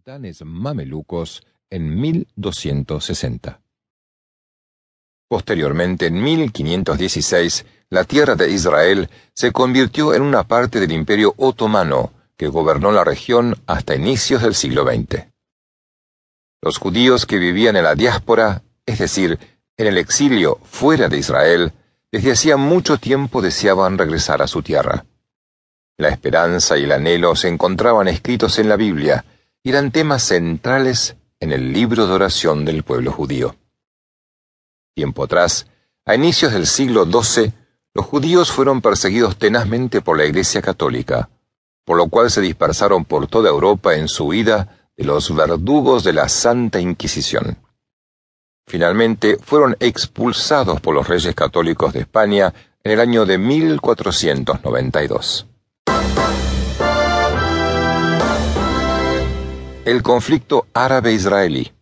sultanes mamelucos en 1260. Posteriormente, en 1516, la tierra de Israel se convirtió en una parte del Imperio Otomano, que gobernó la región hasta inicios del siglo XX. Los judíos que vivían en la diáspora, es decir, en el exilio fuera de Israel, desde hacía mucho tiempo deseaban regresar a su tierra. La esperanza y el anhelo se encontraban escritos en la Biblia eran temas centrales en el libro de oración del pueblo judío. Tiempo atrás, a inicios del siglo XII, los judíos fueron perseguidos tenazmente por la Iglesia Católica, por lo cual se dispersaron por toda Europa en su huida de los verdugos de la Santa Inquisición. Finalmente fueron expulsados por los reyes católicos de España en el año de 1492. El conflicto árabe-israelí.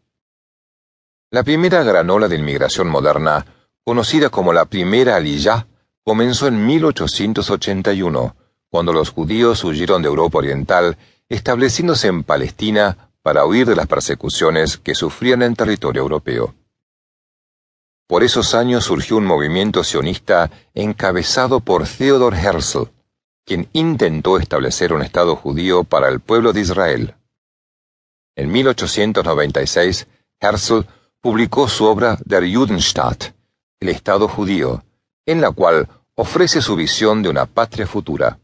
La primera gran ola de inmigración moderna, conocida como la primera Aliyah, comenzó en 1881, cuando los judíos huyeron de Europa Oriental, estableciéndose en Palestina para huir de las persecuciones que sufrían en territorio europeo. Por esos años surgió un movimiento sionista encabezado por Theodor Herzl, quien intentó establecer un Estado judío para el pueblo de Israel. En 1896, Herzl publicó su obra Der Judenstaat, el Estado judío, en la cual ofrece su visión de una patria futura.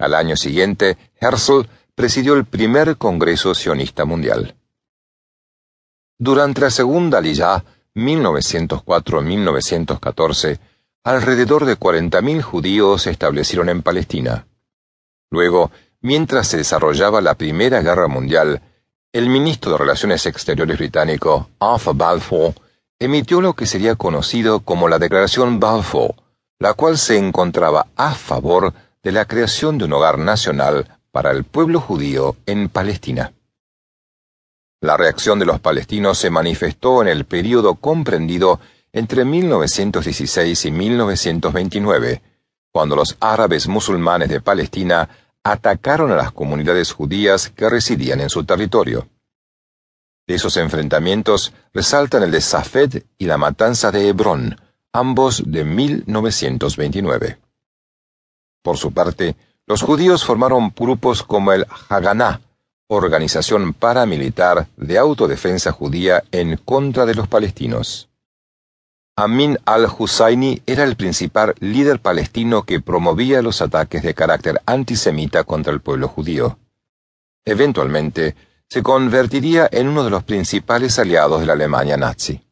Al año siguiente, Herzl presidió el primer Congreso Sionista Mundial. Durante la Segunda Aliyah, 1904-1914, alrededor de 40.000 judíos se establecieron en Palestina. Luego, mientras se desarrollaba la Primera Guerra Mundial, el ministro de Relaciones Exteriores británico, Arthur Balfour, emitió lo que sería conocido como la Declaración Balfour, la cual se encontraba a favor de la creación de un hogar nacional para el pueblo judío en Palestina. La reacción de los palestinos se manifestó en el período comprendido entre 1916 y 1929, cuando los árabes musulmanes de Palestina atacaron a las comunidades judías que residían en su territorio. De esos enfrentamientos resaltan el de Safed y la matanza de Hebrón, ambos de 1929. Por su parte, los judíos formaron grupos como el Haganá, organización paramilitar de autodefensa judía en contra de los palestinos. Amin al-Husayni era el principal líder palestino que promovía los ataques de carácter antisemita contra el pueblo judío. Eventualmente, se convertiría en uno de los principales aliados de la Alemania nazi.